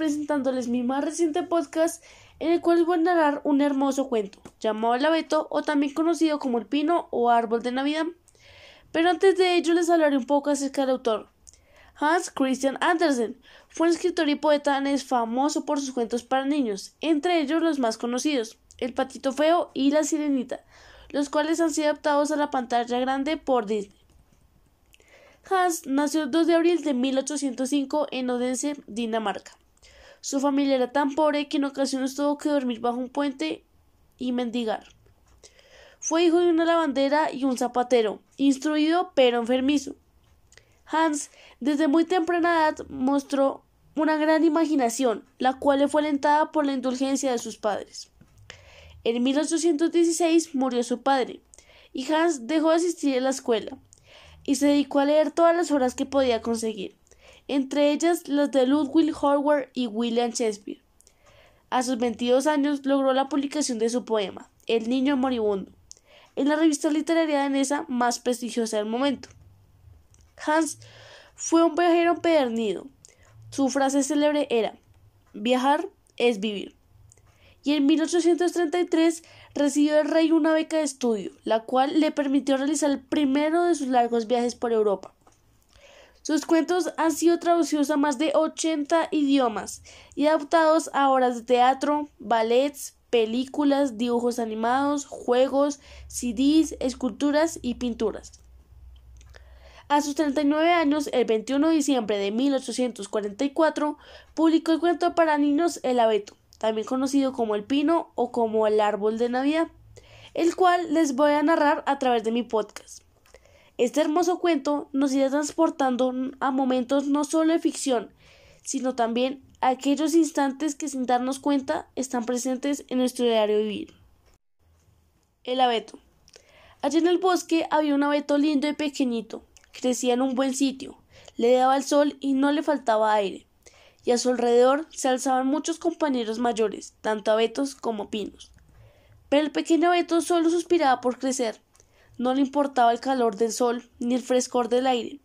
Presentándoles mi más reciente podcast en el cual voy a narrar un hermoso cuento llamado El abeto o también conocido como el pino o árbol de Navidad. Pero antes de ello les hablaré un poco acerca del autor. Hans Christian Andersen fue un escritor y poeta danés famoso por sus cuentos para niños, entre ellos los más conocidos, El patito feo y La sirenita, los cuales han sido adaptados a la pantalla grande por Disney. Hans nació el 2 de abril de 1805 en Odense, Dinamarca. Su familia era tan pobre que en ocasiones tuvo que dormir bajo un puente y mendigar. Fue hijo de una lavandera y un zapatero, instruido pero enfermizo. Hans, desde muy temprana edad, mostró una gran imaginación, la cual le fue alentada por la indulgencia de sus padres. En 1816 murió su padre, y Hans dejó de asistir a la escuela, y se dedicó a leer todas las horas que podía conseguir entre ellas las de Ludwig Howard y William Shakespeare. A sus 22 años logró la publicación de su poema, El niño moribundo, en la revista literaria danesa más prestigiosa del momento. Hans fue un viajero empedernido. Su frase célebre era Viajar es vivir. Y en 1833 recibió del rey una beca de estudio, la cual le permitió realizar el primero de sus largos viajes por Europa. Sus cuentos han sido traducidos a más de 80 idiomas y adaptados a obras de teatro, ballets, películas, dibujos animados, juegos, CDs, esculturas y pinturas. A sus 39 años, el 21 de diciembre de 1844, publicó el cuento para niños El abeto, también conocido como El pino o como El árbol de Navidad, el cual les voy a narrar a través de mi podcast. Este hermoso cuento nos irá transportando a momentos no solo de ficción, sino también a aquellos instantes que sin darnos cuenta están presentes en nuestro diario vivir. El abeto. Allí en el bosque había un abeto lindo y pequeñito. Crecía en un buen sitio, le daba el sol y no le faltaba aire. Y a su alrededor se alzaban muchos compañeros mayores, tanto abetos como pinos. Pero el pequeño abeto solo suspiraba por crecer no le importaba el calor del sol ni el frescor del aire,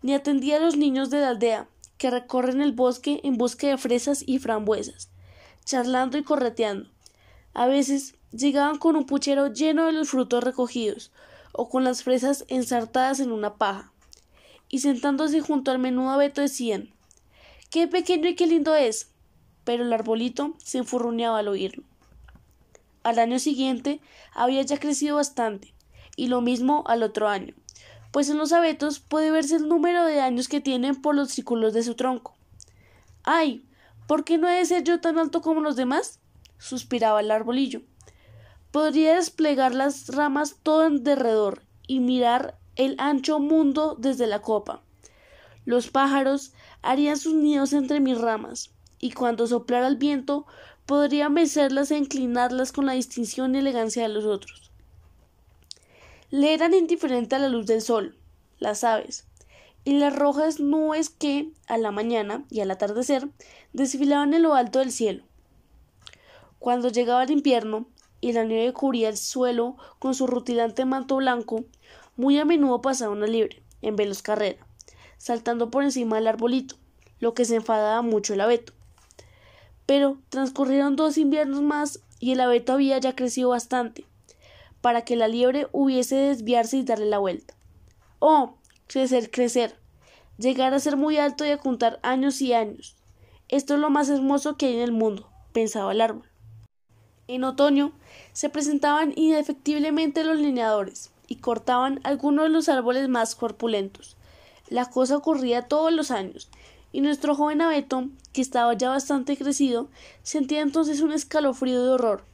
ni atendía a los niños de la aldea, que recorren el bosque en busca de fresas y frambuesas, charlando y correteando. A veces llegaban con un puchero lleno de los frutos recogidos, o con las fresas ensartadas en una paja, y sentándose junto al menudo abeto decían Qué pequeño y qué lindo es. Pero el arbolito se enfurruñaba al oírlo. Al año siguiente había ya crecido bastante, y lo mismo al otro año, pues en los abetos puede verse el número de años que tienen por los círculos de su tronco. ¡Ay! ¿Por qué no he de ser yo tan alto como los demás? suspiraba el arbolillo. Podría desplegar las ramas todo en derredor y mirar el ancho mundo desde la copa. Los pájaros harían sus nidos entre mis ramas, y cuando soplara el viento podría mecerlas e inclinarlas con la distinción y elegancia de los otros. Le eran indiferentes a la luz del sol, las aves, y las rojas nubes que, a la mañana y al atardecer, desfilaban en lo alto del cielo. Cuando llegaba el invierno y la nieve cubría el suelo con su rutilante manto blanco, muy a menudo pasaba una libre, en veloz carrera, saltando por encima del arbolito, lo que se enfadaba mucho el abeto. Pero transcurrieron dos inviernos más y el abeto había ya crecido bastante, para que la liebre hubiese de desviarse y darle la vuelta. Oh, crecer, crecer, llegar a ser muy alto y a contar años y años. Esto es lo más hermoso que hay en el mundo, pensaba el árbol. En otoño se presentaban indefectiblemente los lineadores y cortaban algunos de los árboles más corpulentos. La cosa ocurría todos los años, y nuestro joven abeto, que estaba ya bastante crecido, sentía entonces un escalofrío de horror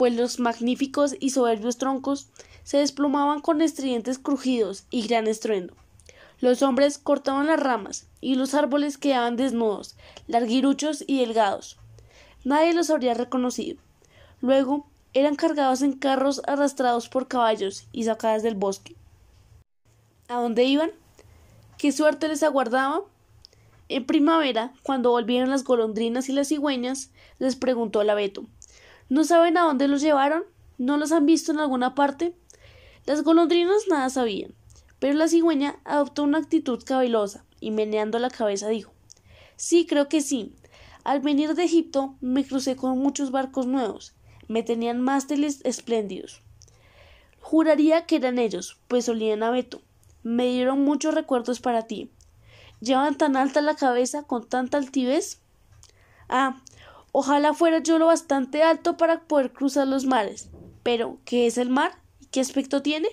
pues los magníficos y soberbios troncos se desplomaban con estridentes crujidos y gran estruendo. Los hombres cortaban las ramas, y los árboles quedaban desnudos, larguiruchos y delgados. Nadie los habría reconocido. Luego eran cargados en carros arrastrados por caballos y sacadas del bosque. ¿A dónde iban? ¿Qué suerte les aguardaba? En primavera, cuando volvieron las golondrinas y las cigüeñas, les preguntó el abeto ¿No saben a dónde los llevaron? ¿No los han visto en alguna parte? Las golondrinas nada sabían, pero la cigüeña adoptó una actitud cabelosa y meneando la cabeza dijo Sí, creo que sí. Al venir de Egipto me crucé con muchos barcos nuevos. Me tenían mástiles espléndidos. Juraría que eran ellos, pues olían a Beto. Me dieron muchos recuerdos para ti. ¿Llevan tan alta la cabeza con tanta altivez? Ah, ojalá fuera yo lo bastante alto para poder cruzar los mares. Pero, ¿qué es el mar? ¿Y qué aspecto tiene?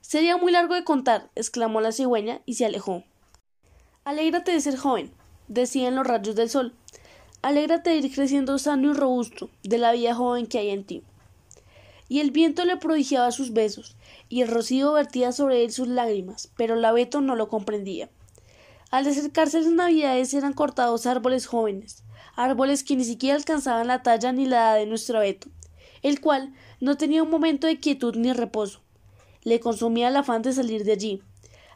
Sería muy largo de contar, exclamó la cigüeña y se alejó. Alégrate de ser joven, decían los rayos del sol. Alégrate de ir creciendo sano y robusto, de la vida joven que hay en ti. Y el viento le prodigiaba sus besos, y el rocío vertía sobre él sus lágrimas, pero la Beto no lo comprendía. Al acercarse las navidades eran cortados árboles jóvenes, árboles que ni siquiera alcanzaban la talla ni la edad de nuestro abeto, el cual no tenía un momento de quietud ni reposo. Le consumía el afán de salir de allí.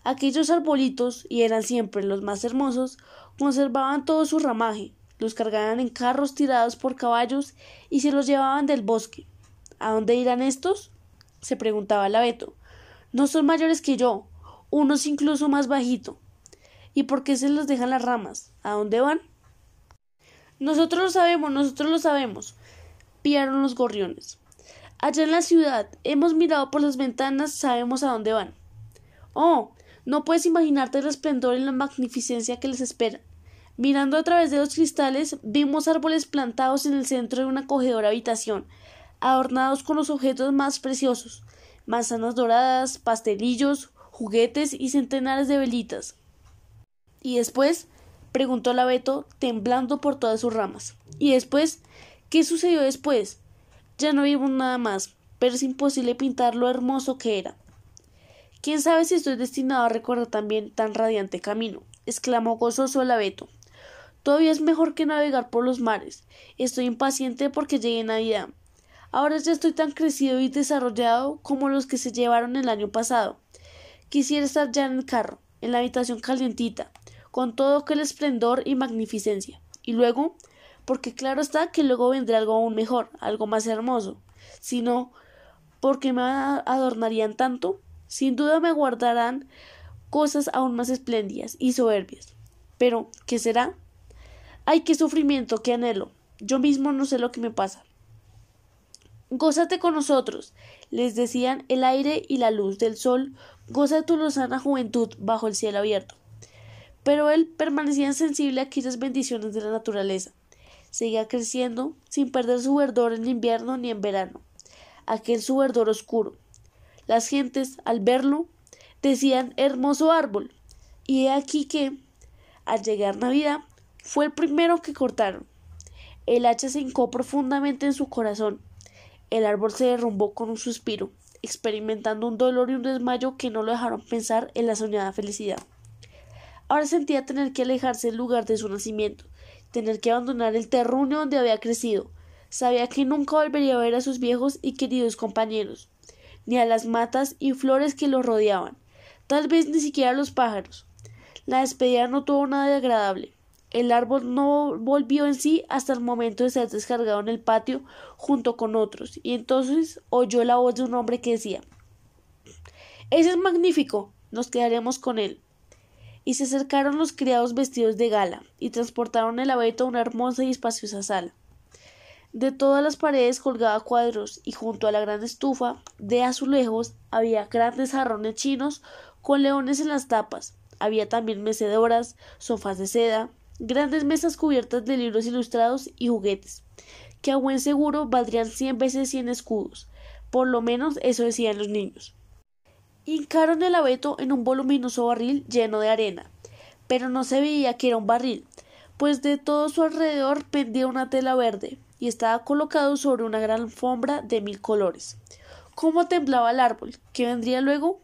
Aquellos arbolitos, y eran siempre los más hermosos, conservaban todo su ramaje, los cargaban en carros tirados por caballos y se los llevaban del bosque. ¿A dónde irán estos? se preguntaba el abeto. No son mayores que yo, unos incluso más bajito. ¿Y por qué se los dejan las ramas? ¿A dónde van? Nosotros lo sabemos, nosotros lo sabemos, piaron los gorriones. Allá en la ciudad, hemos mirado por las ventanas, sabemos a dónde van. Oh, no puedes imaginarte el esplendor y la magnificencia que les espera. Mirando a través de los cristales, vimos árboles plantados en el centro de una acogedora habitación, adornados con los objetos más preciosos, manzanas doradas, pastelillos, juguetes y centenares de velitas. ¿Y después? Preguntó el abeto, temblando por todas sus ramas. ¿Y después? ¿Qué sucedió después? Ya no vimos nada más, pero es imposible pintar lo hermoso que era. ¿Quién sabe si estoy destinado a recorrer también tan radiante camino? exclamó gozoso el abeto. Todavía es mejor que navegar por los mares. Estoy impaciente porque llegue Navidad. Ahora ya estoy tan crecido y desarrollado como los que se llevaron el año pasado. Quisiera estar ya en el carro, en la habitación calientita, con todo aquel esplendor y magnificencia. Y luego, porque claro está que luego vendrá algo aún mejor, algo más hermoso. Si no, ¿por qué me adornarían tanto? Sin duda me guardarán cosas aún más espléndidas y soberbias. Pero, ¿qué será? Ay, qué sufrimiento, qué anhelo. Yo mismo no sé lo que me pasa. Gózate con nosotros, les decían el aire y la luz del sol, goza tu lozana juventud bajo el cielo abierto. Pero él permanecía insensible a aquellas bendiciones de la naturaleza. Seguía creciendo, sin perder su verdor en invierno ni en verano. Aquel su verdor oscuro. Las gentes, al verlo, decían hermoso árbol. Y he aquí que, al llegar Navidad, fue el primero que cortaron. El hacha se hincó profundamente en su corazón. El árbol se derrumbó con un suspiro, experimentando un dolor y un desmayo que no lo dejaron pensar en la soñada felicidad. Ahora sentía tener que alejarse del lugar de su nacimiento, tener que abandonar el terruño donde había crecido. Sabía que nunca volvería a ver a sus viejos y queridos compañeros, ni a las matas y flores que los rodeaban, tal vez ni siquiera a los pájaros. La despedida no tuvo nada de agradable. El árbol no volvió en sí hasta el momento de ser descargado en el patio junto con otros, y entonces oyó la voz de un hombre que decía Ese es magnífico. Nos quedaremos con él. Y se acercaron los criados vestidos de gala, y transportaron el abeto a una hermosa y espaciosa sala. De todas las paredes colgaba cuadros, y junto a la gran estufa de azulejos había grandes jarrones chinos con leones en las tapas. Había también mecedoras, sofás de seda, grandes mesas cubiertas de libros ilustrados y juguetes, que a buen seguro valdrían cien veces cien escudos. Por lo menos eso decían los niños. Hincaron el abeto en un voluminoso barril lleno de arena, pero no se veía que era un barril, pues de todo su alrededor pendía una tela verde y estaba colocado sobre una gran alfombra de mil colores. ¿Cómo temblaba el árbol? ¿Qué vendría luego?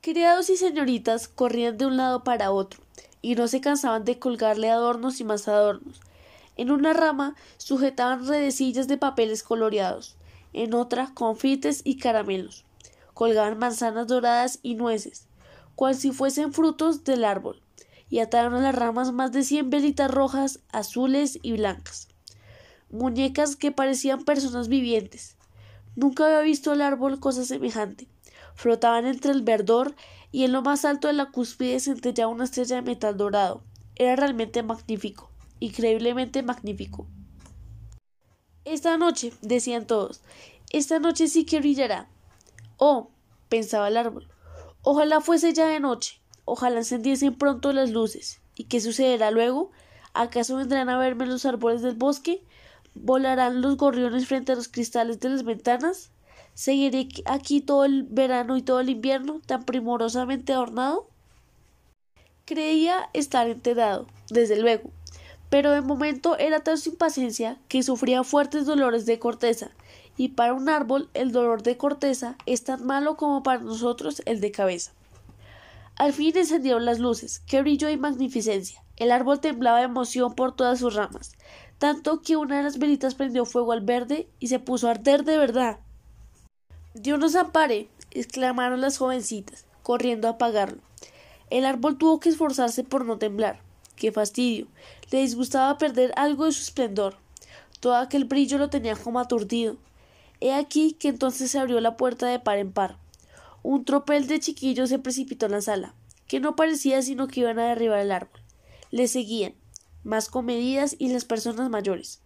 Criados y señoritas corrían de un lado para otro, y no se cansaban de colgarle adornos y más adornos. En una rama sujetaban redecillas de papeles coloreados, en otra confites y caramelos. Colgaban manzanas doradas y nueces, cual si fuesen frutos del árbol, y ataron a las ramas más de cien velitas rojas, azules y blancas. Muñecas que parecían personas vivientes. Nunca había visto el árbol cosa semejante. Flotaban entre el verdor y en lo más alto de la cúspide centellaba una estrella de metal dorado. era realmente magnífico, increíblemente magnífico. Esta noche, decían todos, esta noche sí que brillará. Oh, pensaba el árbol, ojalá fuese ya de noche, ojalá encendiesen pronto las luces. ¿Y qué sucederá luego? ¿Acaso vendrán a verme los árboles del bosque? ¿Volarán los gorriones frente a los cristales de las ventanas? ¿Seguiré aquí todo el verano y todo el invierno tan primorosamente adornado? Creía estar enterado, desde luego, pero de momento era tan su impaciencia que sufría fuertes dolores de corteza, y para un árbol el dolor de corteza es tan malo como para nosotros el de cabeza. Al fin encendieron las luces, qué brillo y magnificencia. El árbol temblaba de emoción por todas sus ramas, tanto que una de las velitas prendió fuego al verde y se puso a arder de verdad. Dios nos ampare, exclamaron las jovencitas, corriendo a apagarlo. El árbol tuvo que esforzarse por no temblar. Qué fastidio. Le disgustaba perder algo de su esplendor. Todo aquel brillo lo tenía como aturdido. He aquí que entonces se abrió la puerta de par en par. Un tropel de chiquillos se precipitó en la sala, que no parecía sino que iban a derribar el árbol. Le seguían, más comedidas y las personas mayores.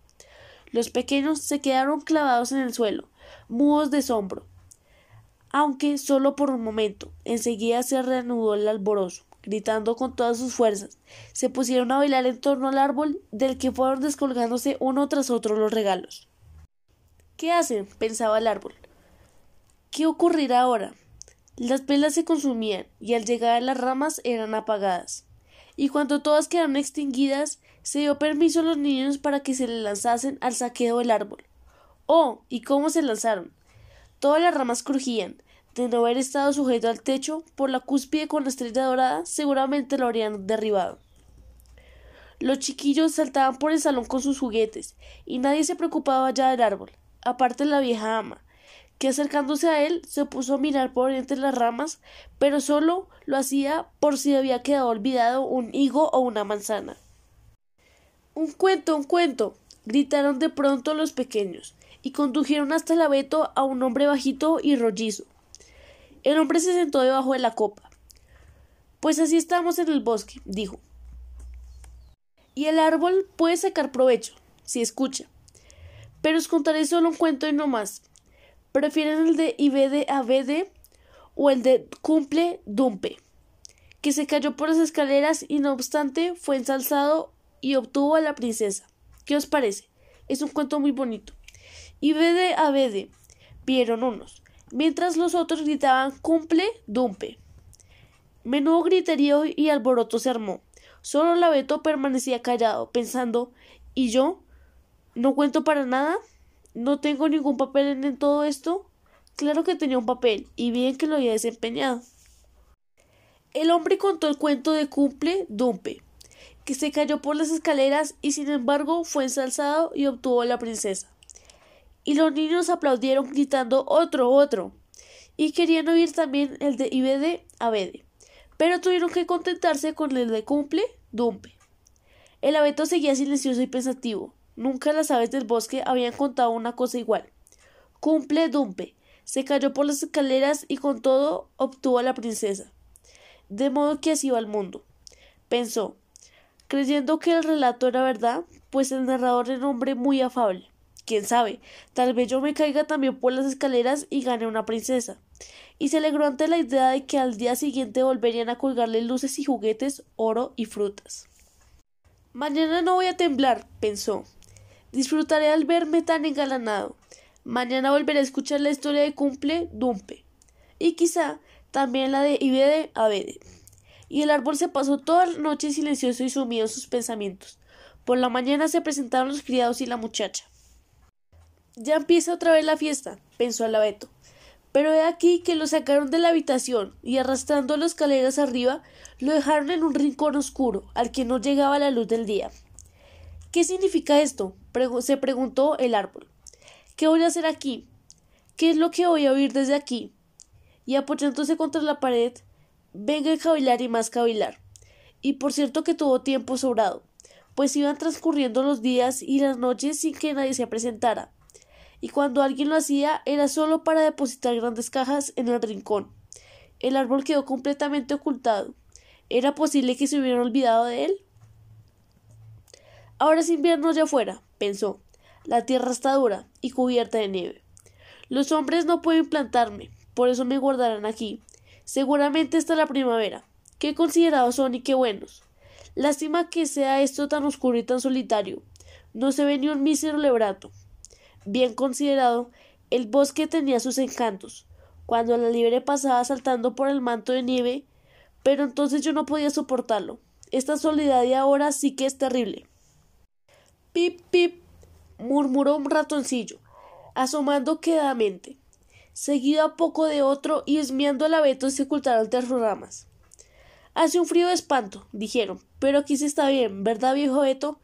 Los pequeños se quedaron clavados en el suelo, mudos de asombro, aunque solo por un momento. Enseguida se reanudó el alborozo, gritando con todas sus fuerzas. Se pusieron a bailar en torno al árbol, del que fueron descolgándose uno tras otro los regalos. ¿Qué hacen? pensaba el árbol. ¿Qué ocurrirá ahora? Las velas se consumían y al llegar a las ramas eran apagadas. Y cuando todas quedaron extinguidas, se dio permiso a los niños para que se le lanzasen al saqueo del árbol. Oh, ¿y cómo se lanzaron? Todas las ramas crujían. De no haber estado sujeto al techo, por la cúspide con la estrella dorada, seguramente lo habrían derribado. Los chiquillos saltaban por el salón con sus juguetes, y nadie se preocupaba ya del árbol, aparte la vieja ama, que acercándose a él se puso a mirar por entre las ramas, pero solo lo hacía por si había quedado olvidado un higo o una manzana. Un cuento, un cuento. gritaron de pronto los pequeños y condujeron hasta el abeto a un hombre bajito y rollizo. El hombre se sentó debajo de la copa. Pues así estamos en el bosque, dijo. Y el árbol puede sacar provecho, si escucha. Pero os contaré solo un cuento y no más. ¿Prefieren el de Ibede Abede o el de Cumple Dumpe? Que se cayó por las escaleras y no obstante fue ensalzado y obtuvo a la princesa. ¿Qué os parece? Es un cuento muy bonito y vede a vede vieron unos, mientras los otros gritaban cumple dumpe. Menudo griterío y alboroto se armó. Solo la Beto permanecía callado, pensando ¿Y yo? ¿No cuento para nada? ¿No tengo ningún papel en todo esto? Claro que tenía un papel, y bien que lo había desempeñado. El hombre contó el cuento de Cumple Dumpe, que se cayó por las escaleras y sin embargo fue ensalzado y obtuvo a la princesa y los niños aplaudieron gritando otro, otro, y querían oír también el de Ibede Abede, pero tuvieron que contentarse con el de Cumple Dumpe. El abeto seguía silencioso y pensativo. Nunca las aves del bosque habían contado una cosa igual. Cumple Dumpe se cayó por las escaleras y con todo obtuvo a la princesa. De modo que así va el mundo. Pensó, creyendo que el relato era verdad, pues el narrador era un hombre muy afable quién sabe, tal vez yo me caiga también por las escaleras y gane una princesa. Y se alegró ante la idea de que al día siguiente volverían a colgarle luces y juguetes, oro y frutas. Mañana no voy a temblar, pensó. Disfrutaré al verme tan engalanado. Mañana volveré a escuchar la historia de Cumple Dumpe. Y quizá también la de Ibede Abede. Y el árbol se pasó toda la noche silencioso y sumido en sus pensamientos. Por la mañana se presentaron los criados y la muchacha. Ya empieza otra vez la fiesta, pensó el abeto. Pero he aquí que lo sacaron de la habitación y arrastrando las escaleras arriba lo dejaron en un rincón oscuro al que no llegaba la luz del día. ¿Qué significa esto? Se preguntó el árbol. ¿Qué voy a hacer aquí? ¿Qué es lo que voy a oír desde aquí? Y apoyándose contra la pared, venga a cavilar y más cavilar. Y por cierto que tuvo tiempo sobrado, pues iban transcurriendo los días y las noches sin que nadie se presentara y cuando alguien lo hacía era solo para depositar grandes cajas en el rincón. El árbol quedó completamente ocultado. ¿Era posible que se hubieran olvidado de él? Ahora es invierno allá afuera, pensó. La tierra está dura y cubierta de nieve. Los hombres no pueden plantarme, por eso me guardarán aquí. Seguramente está la primavera. Qué considerados son y qué buenos. Lástima que sea esto tan oscuro y tan solitario. No se ve ni un mísero lebrato. Bien considerado, el bosque tenía sus encantos. Cuando la liebre pasaba saltando por el manto de nieve, pero entonces yo no podía soportarlo. Esta soledad de ahora sí que es terrible. Pip, pip, murmuró un ratoncillo, asomando quedamente, seguido a poco de otro y esmiando el abeto se ocultaron entre ramas. Hace un frío de espanto, dijeron, pero aquí se está bien, ¿verdad, viejo abeto?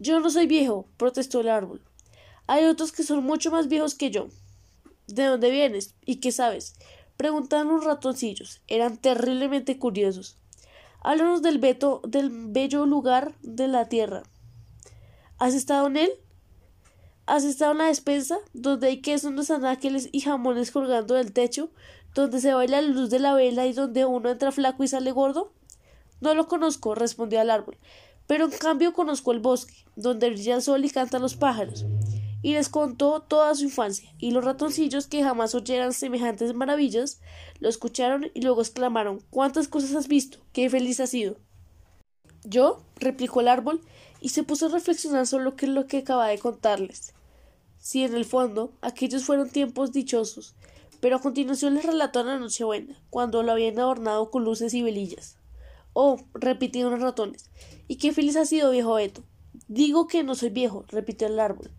Yo no soy viejo, protestó el árbol. Hay otros que son mucho más viejos que yo. ¿De dónde vienes? ¿Y qué sabes? Preguntaron los ratoncillos. Eran terriblemente curiosos. Háblanos del, veto, del bello lugar de la tierra. ¿Has estado en él? ¿Has estado en la despensa, donde hay quesos, los anáqueles y jamones colgando del techo, donde se baila la luz de la vela y donde uno entra flaco y sale gordo? No lo conozco, respondió el árbol, pero en cambio conozco el bosque, donde brilla el sol y cantan los pájaros y les contó toda su infancia, y los ratoncillos que jamás oyeran semejantes maravillas, lo escucharon y luego exclamaron ¿Cuántas cosas has visto? ¡Qué feliz has sido! Yo, replicó el árbol, y se puso a reflexionar sobre lo que, lo que acaba de contarles. Si en el fondo aquellos fueron tiempos dichosos, pero a continuación les relató la Nochebuena, cuando lo habían adornado con luces y velillas. Oh, repitieron los ratones, y qué feliz ha sido, viejo Beto. Digo que no soy viejo, repitió el árbol.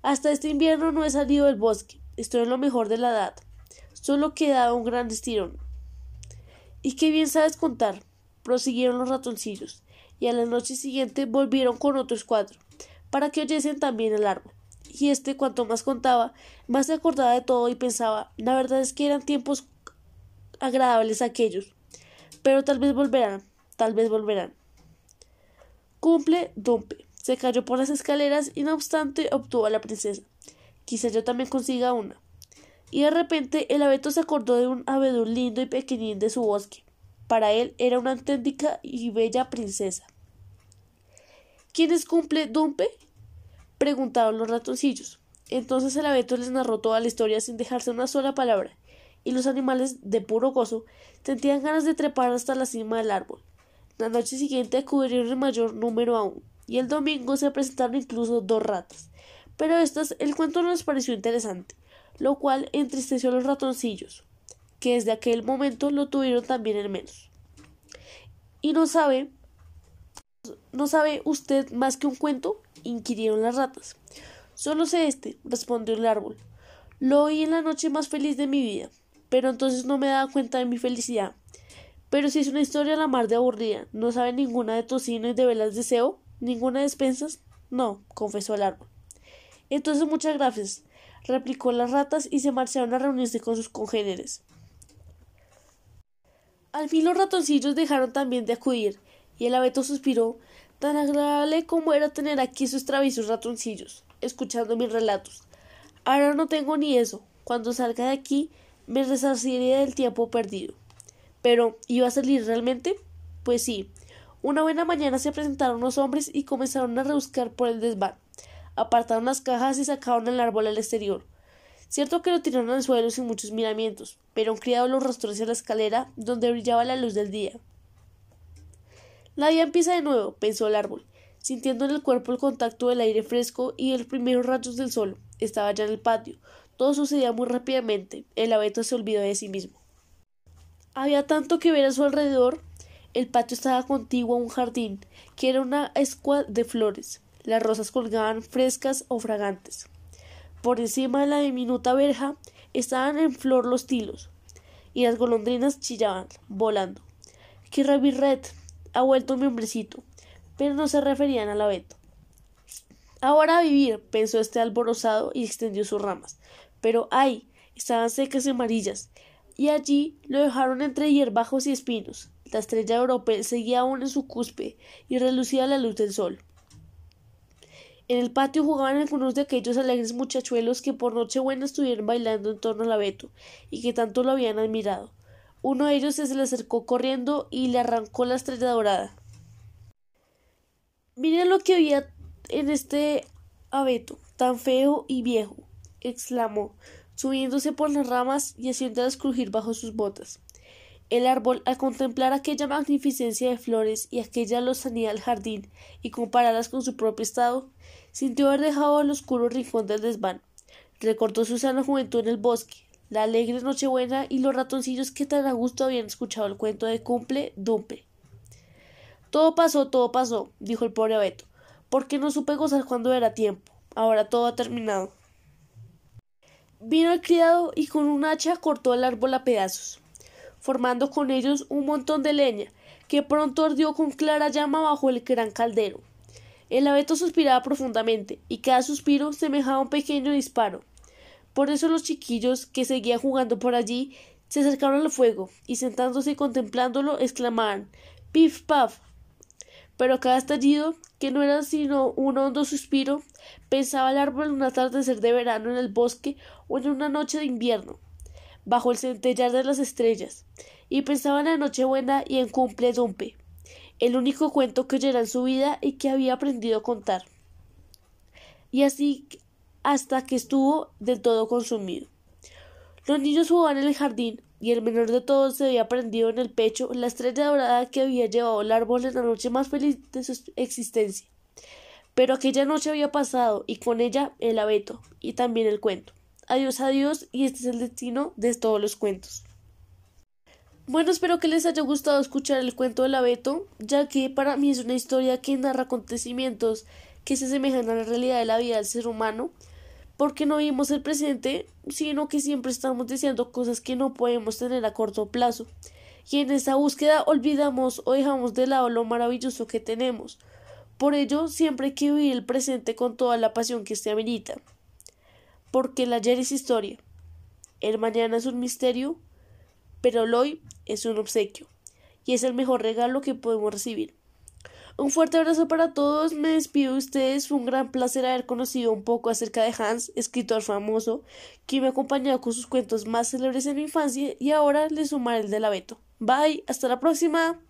Hasta este invierno no he salido del bosque. Estoy en lo mejor de la edad. Solo queda un gran estirón. Y qué bien sabes contar, prosiguieron los ratoncillos, y a la noche siguiente volvieron con otros cuatro, para que oyesen también el árbol. Y este, cuanto más contaba, más se acordaba de todo y pensaba, la verdad es que eran tiempos agradables aquellos. Pero tal vez volverán, tal vez volverán. Cumple Dumpe. Se cayó por las escaleras y no obstante obtuvo a la princesa. Quizá yo también consiga una. Y de repente el abeto se acordó de un abedul lindo y pequeñín de su bosque. Para él era una auténtica y bella princesa. ¿Quién es cumple Dumpe? preguntaron los ratoncillos. Entonces el abeto les narró toda la historia sin dejarse una sola palabra, y los animales, de puro gozo, sentían ganas de trepar hasta la cima del árbol. La noche siguiente acudieron en mayor número aún y el domingo se presentaron incluso dos ratas. Pero estas el cuento no les pareció interesante, lo cual entristeció a los ratoncillos, que desde aquel momento lo tuvieron también en menos. ¿Y no sabe? ¿No sabe usted más que un cuento? inquirieron las ratas. Solo sé este, respondió el árbol. Lo oí en la noche más feliz de mi vida, pero entonces no me daba cuenta de mi felicidad. Pero si es una historia a la mar de aburrida, ¿no sabe ninguna de tocino y de velas de deseo? ¿Ninguna despensas? No, confesó el árbol. Entonces muchas gracias, replicó las ratas y se marcharon a reunirse con sus congéneres. Al fin los ratoncillos dejaron también de acudir, y el abeto suspiró, tan agradable como era tener aquí sus traviesos ratoncillos, escuchando mis relatos. Ahora no tengo ni eso. Cuando salga de aquí, me resarciré del tiempo perdido. Pero, ¿iba a salir realmente? Pues sí, una buena mañana se presentaron los hombres y comenzaron a rebuscar por el desván. Apartaron las cajas y sacaron el árbol al exterior. Cierto que lo tiraron al suelo sin muchos miramientos, pero un criado lo arrastró hacia la escalera donde brillaba la luz del día. La día empieza de nuevo, pensó el árbol, sintiendo en el cuerpo el contacto del aire fresco y los primeros rayos del sol. Estaba ya en el patio. Todo sucedía muy rápidamente. El abeto se olvidó de sí mismo. Había tanto que ver a su alrededor el patio estaba contiguo a un jardín, que era una escua de flores. Las rosas colgaban frescas o fragantes. Por encima de la diminuta verja estaban en flor los tilos, y las golondrinas chillaban, volando. Que Red ha vuelto mi hombrecito, pero no se referían al abeto. Ahora a vivir, pensó este alborozado y extendió sus ramas. Pero ay, estaban secas y amarillas, y allí lo dejaron entre hierbajos y espinos. La estrella europea seguía aún en su cúspide y relucía la luz del sol. En el patio jugaban algunos de aquellos alegres muchachuelos que por Nochebuena estuvieron bailando en torno al abeto y que tanto lo habían admirado. Uno de ellos se le acercó corriendo y le arrancó la estrella dorada. Miren lo que había en este abeto, tan feo y viejo? exclamó, subiéndose por las ramas y haciéndolas crujir bajo sus botas. El árbol, al contemplar aquella magnificencia de flores y aquella lozanía del jardín, y compararlas con su propio estado, sintió haber dejado el oscuro rincón del desván. Recordó su sana juventud en el bosque, la alegre Nochebuena y los ratoncillos que tan a gusto habían escuchado el cuento de Cumple Dumple. Todo pasó, todo pasó, dijo el pobre abeto, porque no supe gozar cuando era tiempo. Ahora todo ha terminado. Vino el criado y con un hacha cortó el árbol a pedazos formando con ellos un montón de leña, que pronto ardió con clara llama bajo el gran caldero. El abeto suspiraba profundamente, y cada suspiro semejaba un pequeño disparo. Por eso los chiquillos, que seguían jugando por allí, se acercaron al fuego, y sentándose y contemplándolo, exclamaban Pif paf. Pero cada estallido, que no era sino un hondo suspiro, pensaba el árbol en un atardecer de verano en el bosque o en una noche de invierno bajo el centellar de las estrellas, y pensaba en la Nochebuena y en Cumple Dumpe, el único cuento que oyera en su vida y que había aprendido a contar. Y así hasta que estuvo del todo consumido. Los niños jugaban en el jardín, y el menor de todos se había prendido en el pecho la estrella dorada que había llevado el árbol en la noche más feliz de su existencia. Pero aquella noche había pasado, y con ella el abeto, y también el cuento. Adiós, adiós, y este es el destino de todos los cuentos. Bueno, espero que les haya gustado escuchar el cuento del abeto, ya que para mí es una historia que narra acontecimientos que se asemejan a la realidad de la vida del ser humano, porque no vivimos el presente, sino que siempre estamos deseando cosas que no podemos tener a corto plazo, y en esa búsqueda olvidamos o dejamos de lado lo maravilloso que tenemos. Por ello, siempre hay que vivir el presente con toda la pasión que se amerita. Porque el ayer es historia, el mañana es un misterio, pero el hoy es un obsequio, y es el mejor regalo que podemos recibir. Un fuerte abrazo para todos, me despido de ustedes, fue un gran placer haber conocido un poco acerca de Hans, escritor famoso, que me ha acompañado con sus cuentos más célebres en mi infancia y ahora le sumaré el del abeto. Bye, hasta la próxima.